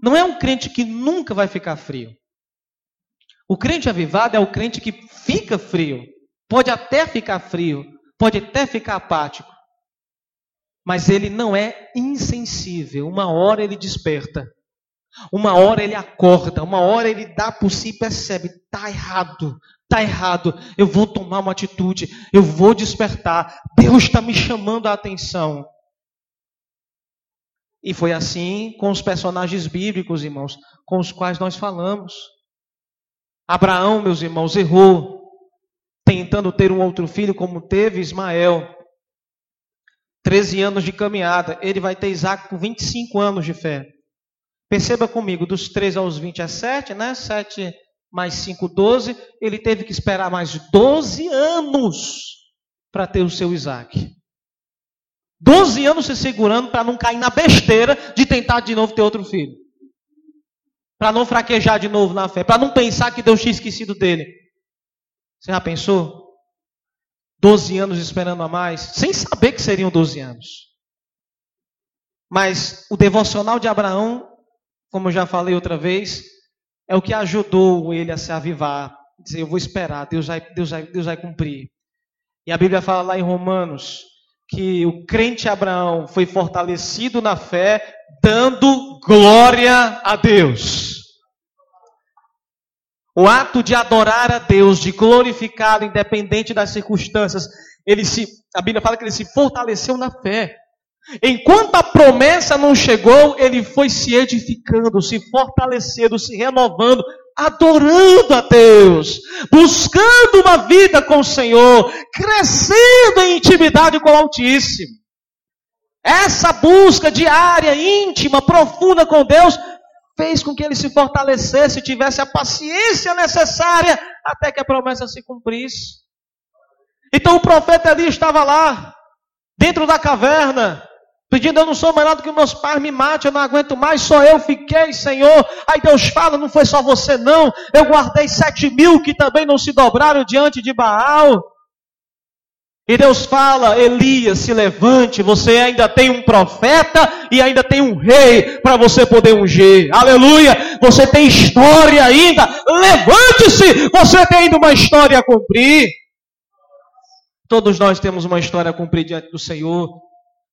não é um crente que nunca vai ficar frio. O crente avivado é o crente que fica frio. Pode até ficar frio, pode até ficar apático. Mas ele não é insensível. Uma hora ele desperta. Uma hora ele acorda, uma hora ele dá por si e percebe, está errado, está errado, eu vou tomar uma atitude, eu vou despertar, Deus está me chamando a atenção. E foi assim com os personagens bíblicos, irmãos, com os quais nós falamos. Abraão, meus irmãos, errou, tentando ter um outro filho como teve Ismael. 13 anos de caminhada, ele vai ter Isaac com 25 anos de fé. Perceba comigo, dos 13 aos 20 é 7, né? 7 mais 5, 12. Ele teve que esperar mais 12 anos para ter o seu Isaac. 12 anos se segurando para não cair na besteira de tentar de novo ter outro filho. Para não fraquejar de novo na fé. Para não pensar que Deus tinha esquecido dele. Você já pensou? 12 anos esperando a mais, sem saber que seriam 12 anos. Mas o devocional de Abraão como eu já falei outra vez, é o que ajudou ele a se avivar. Dizer, eu vou esperar, Deus vai, Deus vai, Deus vai cumprir. E a Bíblia fala lá em Romanos que o crente Abraão foi fortalecido na fé, dando glória a Deus. O ato de adorar a Deus, de glorificar, independente das circunstâncias, ele se, a Bíblia fala que ele se fortaleceu na fé. Enquanto a promessa não chegou, ele foi se edificando, se fortalecendo, se renovando, adorando a Deus, buscando uma vida com o Senhor, crescendo em intimidade com o Altíssimo. Essa busca diária, íntima, profunda com Deus, fez com que ele se fortalecesse, tivesse a paciência necessária até que a promessa se cumprisse. Então o profeta ali estava lá, dentro da caverna, Pedindo, eu não sou melhor do que meus pais, me mate, eu não aguento mais, só eu fiquei, Senhor. Aí Deus fala, não foi só você não, eu guardei sete mil que também não se dobraram diante de Baal. E Deus fala, Elias, se levante, você ainda tem um profeta e ainda tem um rei para você poder ungir. Aleluia! Você tem história ainda, levante-se, você tem ainda uma história a cumprir. Todos nós temos uma história a cumprir diante do Senhor.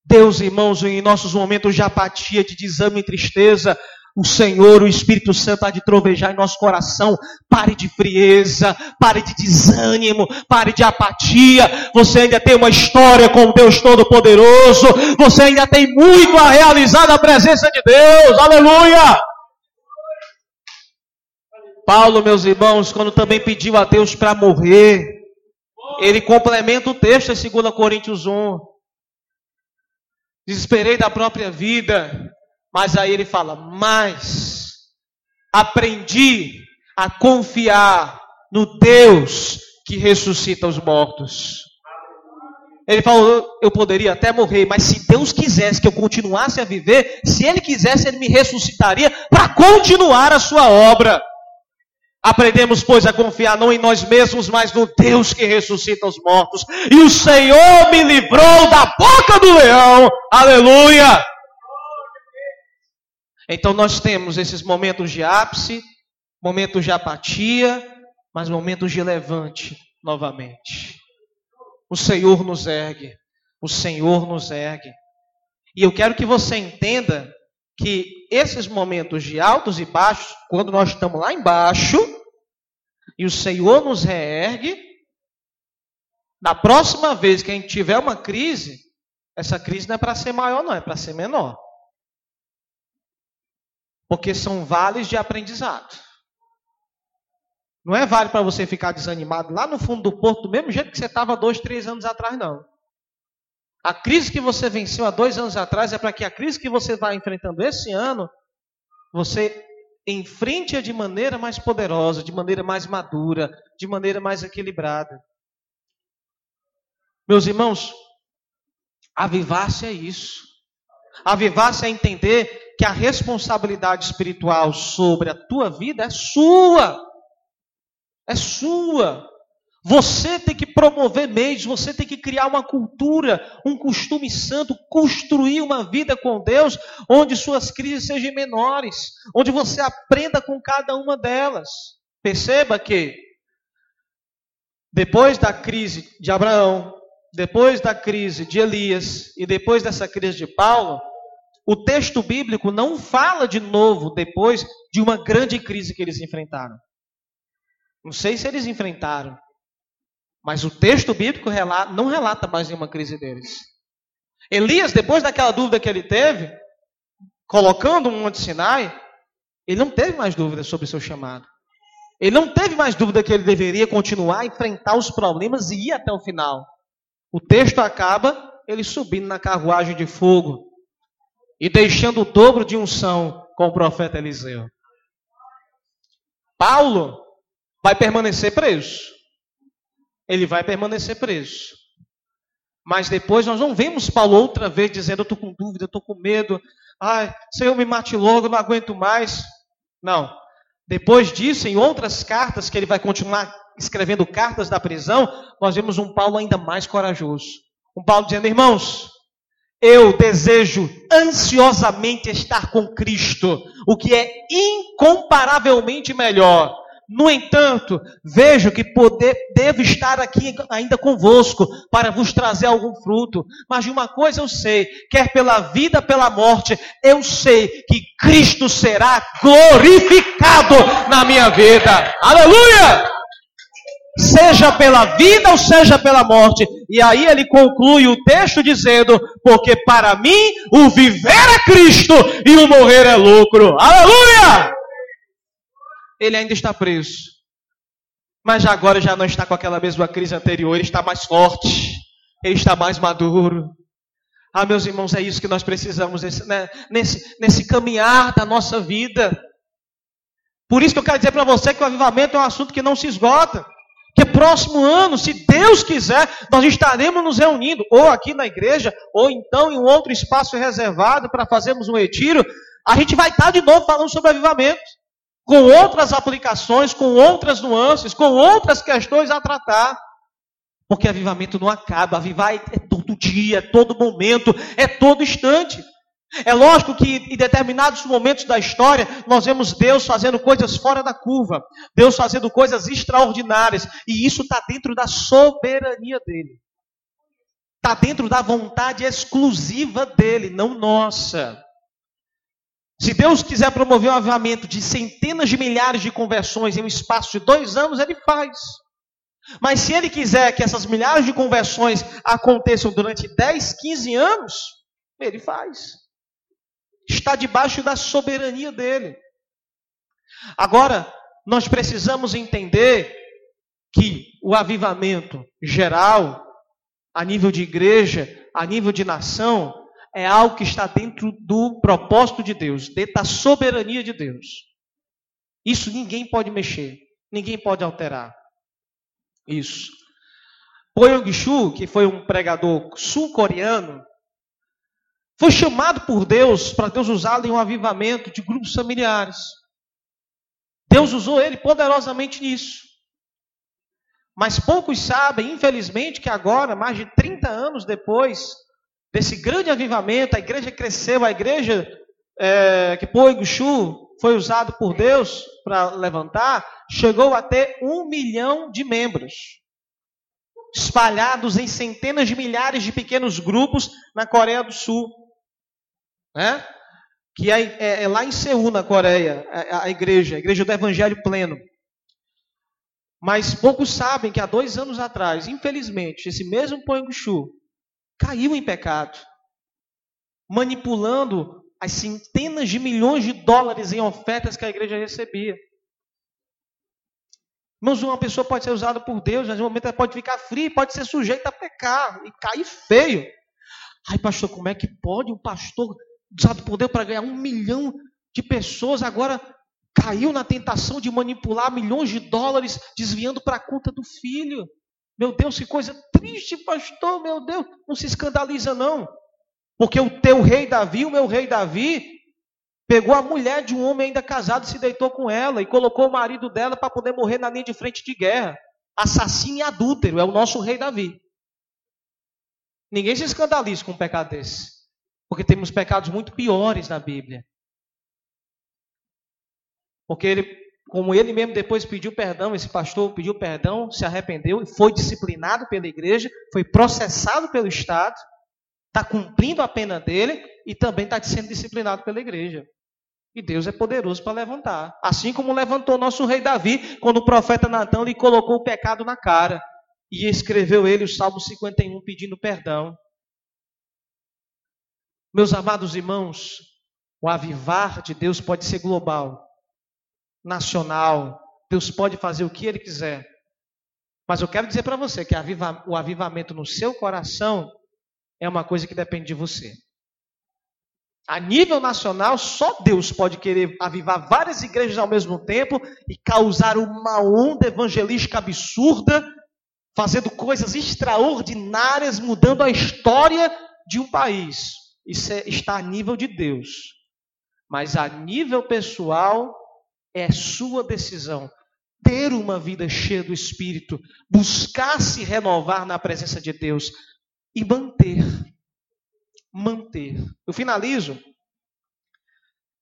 Deus, irmãos, em nossos momentos de apatia, de desame e tristeza, o Senhor, o Espírito Santo há de trovejar em nosso coração. Pare de frieza, pare de desânimo, pare de apatia. Você ainda tem uma história com Deus Todo-Poderoso. Você ainda tem muito a realizar na presença de Deus. Aleluia! Paulo, meus irmãos, quando também pediu a Deus para morrer, ele complementa o texto em 2 Coríntios 1 desesperei da própria vida. Mas aí ele fala: Mas aprendi a confiar no Deus que ressuscita os mortos. Ele falou: Eu poderia até morrer, mas se Deus quisesse que eu continuasse a viver, se Ele quisesse, Ele me ressuscitaria para continuar a sua obra. Aprendemos, pois, a confiar não em nós mesmos, mas no Deus que ressuscita os mortos. E o Senhor me livrou da boca do leão. Aleluia! Então nós temos esses momentos de ápice, momentos de apatia, mas momentos de levante novamente. O Senhor nos ergue. O Senhor nos ergue. E eu quero que você entenda que esses momentos de altos e baixos, quando nós estamos lá embaixo, e o Senhor nos reergue, na próxima vez que a gente tiver uma crise, essa crise não é para ser maior, não, é para ser menor. Porque são vales de aprendizado. Não é vale para você ficar desanimado lá no fundo do porto, do mesmo jeito que você estava dois, três anos atrás, não. A crise que você venceu há dois anos atrás é para que a crise que você vai enfrentando esse ano, você enfrente-a de maneira mais poderosa, de maneira mais madura, de maneira mais equilibrada. Meus irmãos, avivar-se é isso. Avivar-se é entender que a responsabilidade espiritual sobre a tua vida é sua. É sua. Você tem que promover meios, você tem que criar uma cultura, um costume santo, construir uma vida com Deus, onde suas crises sejam menores, onde você aprenda com cada uma delas. Perceba que depois da crise de Abraão, depois da crise de Elias e depois dessa crise de Paulo, o texto bíblico não fala de novo depois de uma grande crise que eles enfrentaram. Não sei se eles enfrentaram, mas o texto bíblico não relata mais nenhuma crise deles. Elias, depois daquela dúvida que ele teve, colocando um monte Sinai, ele não teve mais dúvida sobre o seu chamado. Ele não teve mais dúvida que ele deveria continuar a enfrentar os problemas e ir até o final. O texto acaba ele subindo na carruagem de fogo e deixando o dobro de unção com o profeta Eliseu. Paulo vai permanecer preso. Ele vai permanecer preso. Mas depois nós não vemos Paulo outra vez dizendo: Eu estou com dúvida, eu estou com medo. Ai, Senhor, me mate logo, não aguento mais. Não. Depois disso, em outras cartas, que ele vai continuar escrevendo cartas da prisão, nós vemos um Paulo ainda mais corajoso. Um Paulo dizendo: Irmãos, eu desejo ansiosamente estar com Cristo, o que é incomparavelmente melhor. No entanto, vejo que poder, devo estar aqui ainda convosco para vos trazer algum fruto. Mas de uma coisa eu sei, quer pela vida, pela morte, eu sei que Cristo será glorificado na minha vida. Aleluia! seja pela vida ou seja pela morte. E aí ele conclui o texto dizendo: Porque para mim o viver é Cristo e o morrer é lucro. Aleluia! Ele ainda está preso. Mas agora já não está com aquela mesma crise anterior, ele está mais forte, ele está mais maduro. Ah, meus irmãos, é isso que nós precisamos nesse, né, nesse, nesse caminhar da nossa vida. Por isso que eu quero dizer para você que o avivamento é um assunto que não se esgota. Que próximo ano, se Deus quiser, nós estaremos nos reunindo, ou aqui na igreja, ou então em um outro espaço reservado para fazermos um retiro. A gente vai estar de novo falando sobre avivamento, com outras aplicações, com outras nuances, com outras questões a tratar. Porque avivamento não acaba, avivar é todo dia, é todo momento, é todo instante. É lógico que em determinados momentos da história nós vemos Deus fazendo coisas fora da curva, Deus fazendo coisas extraordinárias, e isso está dentro da soberania dele, está dentro da vontade exclusiva dele, não nossa. Se Deus quiser promover um avivamento de centenas de milhares de conversões em um espaço de dois anos, ele faz. Mas se ele quiser que essas milhares de conversões aconteçam durante 10, 15 anos, ele faz está debaixo da soberania dele. Agora, nós precisamos entender que o avivamento geral, a nível de igreja, a nível de nação, é algo que está dentro do propósito de Deus, dentro da soberania de Deus. Isso ninguém pode mexer, ninguém pode alterar. Isso. Po Yong-Chu, que foi um pregador sul-coreano, foi chamado por Deus para Deus usá-lo em um avivamento de grupos familiares. Deus usou ele poderosamente nisso. Mas poucos sabem, infelizmente, que agora, mais de 30 anos depois desse grande avivamento, a igreja cresceu, a igreja é, que Poiguchu foi usado por Deus para levantar, chegou a ter um milhão de membros, espalhados em centenas de milhares de pequenos grupos na Coreia do Sul né? que é, é, é, lá em Seul, na Coreia, a, a, igreja, a igreja do Evangelho Pleno. Mas poucos sabem que há dois anos atrás, infelizmente, esse mesmo Poengchu caiu em pecado, manipulando as centenas de milhões de dólares em ofertas que a igreja recebia. Irmãos, uma pessoa pode ser usada por Deus, mas no momento ela pode ficar fria, pode ser sujeita a pecar e cair feio. Ai, pastor, como é que pode um pastor usado por Deus para ganhar um milhão de pessoas, agora caiu na tentação de manipular milhões de dólares, desviando para a conta do filho. Meu Deus, que coisa triste, pastor, meu Deus, não se escandaliza não. Porque o teu rei Davi, o meu rei Davi, pegou a mulher de um homem ainda casado, se deitou com ela e colocou o marido dela para poder morrer na linha de frente de guerra. Assassino e adúltero, é o nosso rei Davi. Ninguém se escandaliza com um pecado desse. Porque temos pecados muito piores na Bíblia. Porque ele, como ele mesmo depois pediu perdão, esse pastor pediu perdão, se arrependeu e foi disciplinado pela igreja, foi processado pelo Estado, está cumprindo a pena dele e também está sendo disciplinado pela igreja. E Deus é poderoso para levantar. Assim como levantou nosso rei Davi, quando o profeta Natan lhe colocou o pecado na cara. E escreveu ele o Salmo 51 pedindo perdão. Meus amados irmãos, o avivar de Deus pode ser global, nacional. Deus pode fazer o que Ele quiser. Mas eu quero dizer para você que o avivamento no seu coração é uma coisa que depende de você. A nível nacional, só Deus pode querer avivar várias igrejas ao mesmo tempo e causar uma onda evangelística absurda, fazendo coisas extraordinárias, mudando a história de um país. Isso é, está a nível de Deus. Mas a nível pessoal, é sua decisão ter uma vida cheia do Espírito, buscar se renovar na presença de Deus e manter manter. Eu finalizo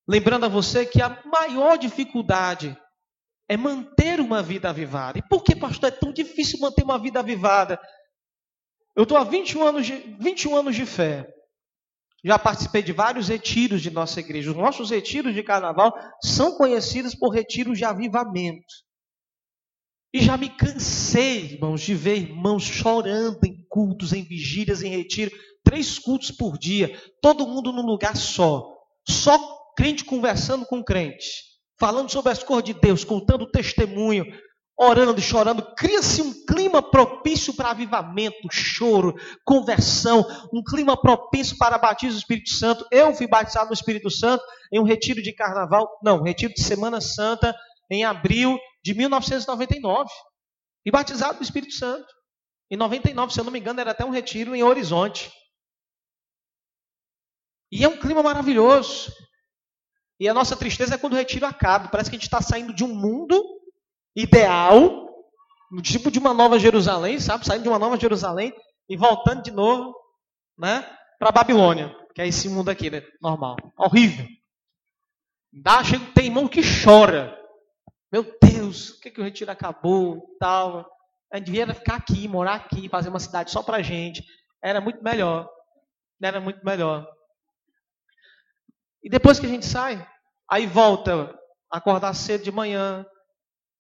lembrando a você que a maior dificuldade é manter uma vida avivada. E por que, pastor, é tão difícil manter uma vida avivada? Eu estou há 21 anos, de, 21 anos de fé. Já participei de vários retiros de nossa igreja. Os nossos retiros de carnaval são conhecidos por retiros de avivamento. E já me cansei, irmãos, de ver irmãos chorando em cultos, em vigílias, em retiro três cultos por dia, todo mundo num lugar só, só crente conversando com crente, falando sobre as cores de Deus, contando testemunho, orando chorando, cria-se um clima propício para avivamento, choro, conversão, um clima propício para batismo do Espírito Santo. Eu fui batizado no Espírito Santo em um retiro de carnaval, não, um retiro de Semana Santa, em abril de 1999. E batizado no Espírito Santo. Em 99, se eu não me engano, era até um retiro em Horizonte. E é um clima maravilhoso. E a nossa tristeza é quando o retiro acaba. Parece que a gente está saindo de um mundo ideal, no tipo de uma nova Jerusalém, sabe? Saindo de uma nova Jerusalém e voltando de novo, né? Para Babilônia, que é esse mundo aqui, né? Normal. Horrível. Dá, chega, tem irmão que chora. Meu Deus, o que, que o retiro acabou? Tal. A gente devia ficar aqui, morar aqui, fazer uma cidade só para gente. Era muito melhor. Era muito melhor. E depois que a gente sai, aí volta acordar cedo de manhã,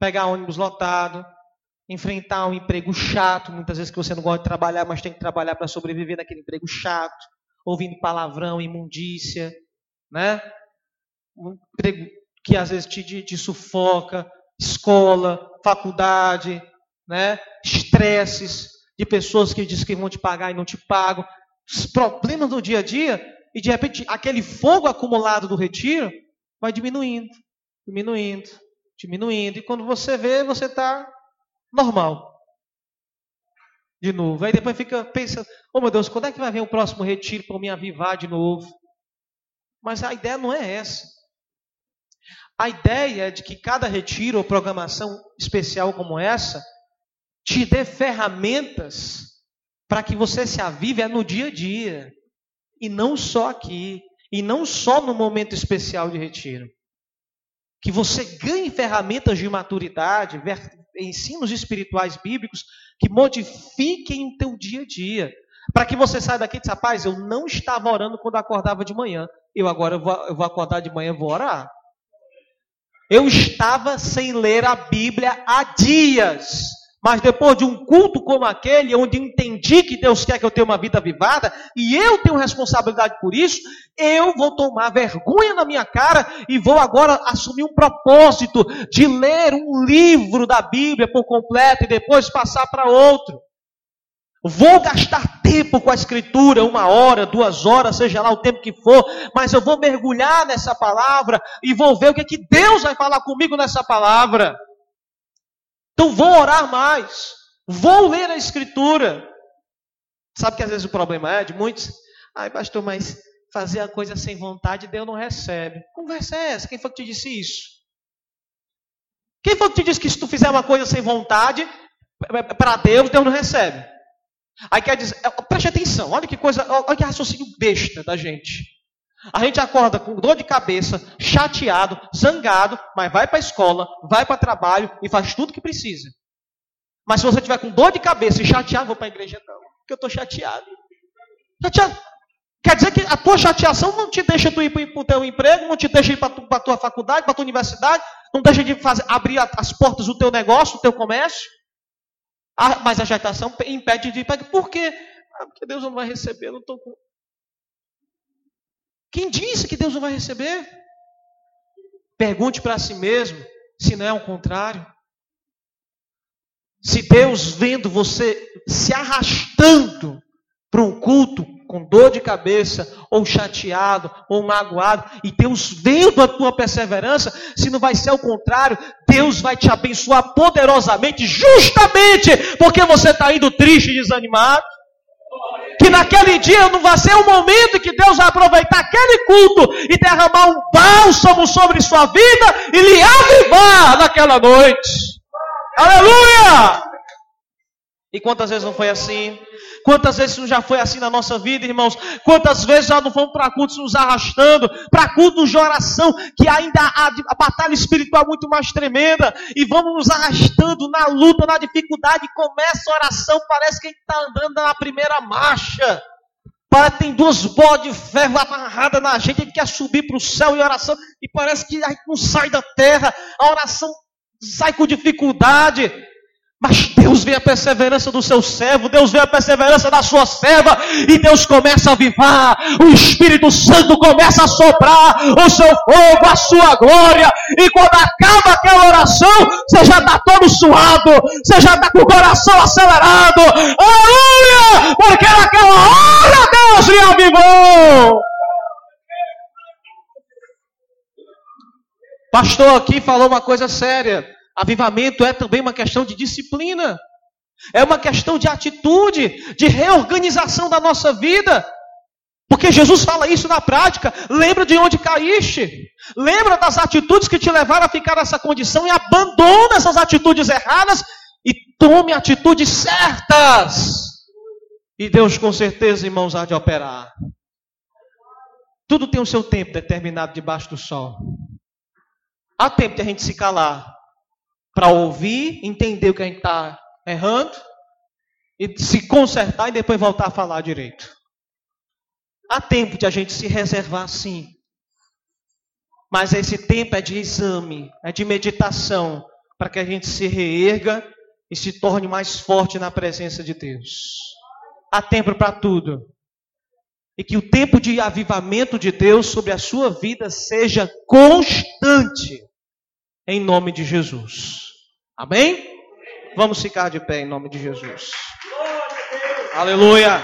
pegar ônibus lotado, enfrentar um emprego chato, muitas vezes que você não gosta de trabalhar, mas tem que trabalhar para sobreviver naquele emprego chato, ouvindo palavrão, imundícia, né? Um emprego que às vezes te, te, te sufoca, escola, faculdade, né? Estresses de pessoas que dizem que vão te pagar e não te pagam, os problemas do dia a dia e de repente aquele fogo acumulado do retiro vai diminuindo, diminuindo, diminuindo. E quando você vê, você está normal. De novo. Aí depois fica pensando, oh meu Deus, quando é que vai vir o próximo retiro para me avivar de novo? Mas a ideia não é essa. A ideia é de que cada retiro ou programação especial como essa te dê ferramentas para que você se avive é no dia a dia. E não só aqui, e não só no momento especial de retiro. Que você ganhe ferramentas de maturidade, ensinos espirituais bíblicos que modifiquem o teu dia a dia. Para que você saia daqui e diz, rapaz, eu não estava orando quando acordava de manhã. Eu agora vou, eu vou acordar de manhã e vou orar. Eu estava sem ler a Bíblia há dias. Mas depois de um culto como aquele, onde entendi que Deus quer que eu tenha uma vida avivada, e eu tenho responsabilidade por isso, eu vou tomar vergonha na minha cara e vou agora assumir um propósito de ler um livro da Bíblia por completo e depois passar para outro. Vou gastar tempo com a Escritura, uma hora, duas horas, seja lá o tempo que for, mas eu vou mergulhar nessa palavra e vou ver o que, é que Deus vai falar comigo nessa palavra. Então vou orar mais. Vou ler a Escritura. Sabe que às vezes o problema é de muitos? Ai, pastor, mas fazer a coisa sem vontade, Deus não recebe. Conversa é essa? Quem foi que te disse isso? Quem foi que te disse que se tu fizer uma coisa sem vontade, para Deus, Deus não recebe? Aí quer dizer, preste atenção, olha que coisa, olha que raciocínio besta da gente. A gente acorda com dor de cabeça, chateado, zangado, mas vai para a escola, vai para trabalho e faz tudo que precisa. Mas se você tiver com dor de cabeça e chateado, vou para a igreja não, porque eu estou chateado. Chateado. Quer dizer que a tua chateação não te deixa tu ir para o teu emprego, não te deixa ir para a tua faculdade, para a tua universidade, não deixa de fazer, abrir as portas do teu negócio, do teu comércio. Ah, mas a chateação impede de ir para. Por quê? Ah, porque Deus não vai receber, eu não estou com. Quem disse que Deus não vai receber? Pergunte para si mesmo se não é o contrário. Se Deus vendo você se arrastando para um culto com dor de cabeça, ou chateado, ou magoado, e Deus vendo a tua perseverança, se não vai ser ao contrário, Deus vai te abençoar poderosamente, justamente porque você está indo triste e desanimado. Que naquele dia não vai ser o momento que Deus vai aproveitar aquele culto e derramar um bálsamo sobre sua vida e lhe avivar naquela noite. Aleluia! E quantas vezes não foi assim? Quantas vezes não já foi assim na nossa vida, irmãos? Quantas vezes já não fomos para cultos nos arrastando, para cultos de oração, que ainda há a batalha espiritual muito mais tremenda, e vamos nos arrastando na luta, na dificuldade, começa a oração, parece que a gente está andando na primeira marcha. Parece que tem duas bolas de ferro amarradas na gente, a gente quer subir para o céu em oração, e parece que a gente não sai da terra, a oração sai com dificuldade. Mas Deus vê a perseverança do seu servo, Deus vê a perseverança da sua serva, e Deus começa a avivar, o Espírito Santo começa a soprar o seu fogo, a sua glória, e quando acaba aquela oração, você já está todo suado, você já está com o coração acelerado, aleluia! Porque naquela hora Deus lhe avivou. Pastor aqui falou uma coisa séria. Avivamento é também uma questão de disciplina, é uma questão de atitude, de reorganização da nossa vida. Porque Jesus fala isso na prática. Lembra de onde caíste. Lembra das atitudes que te levaram a ficar nessa condição e abandona essas atitudes erradas e tome atitudes certas. E Deus, com certeza, irmãos, há de operar. Tudo tem o seu tempo determinado debaixo do sol. Há tempo de a gente se calar para ouvir, entender o que a gente está errando e se consertar e depois voltar a falar direito. Há tempo de a gente se reservar sim. Mas esse tempo é de exame, é de meditação, para que a gente se reerga e se torne mais forte na presença de Deus. Há tempo para tudo. E que o tempo de avivamento de Deus sobre a sua vida seja constante. Em nome de Jesus. Amém? Vamos ficar de pé em nome de Jesus. Aleluia.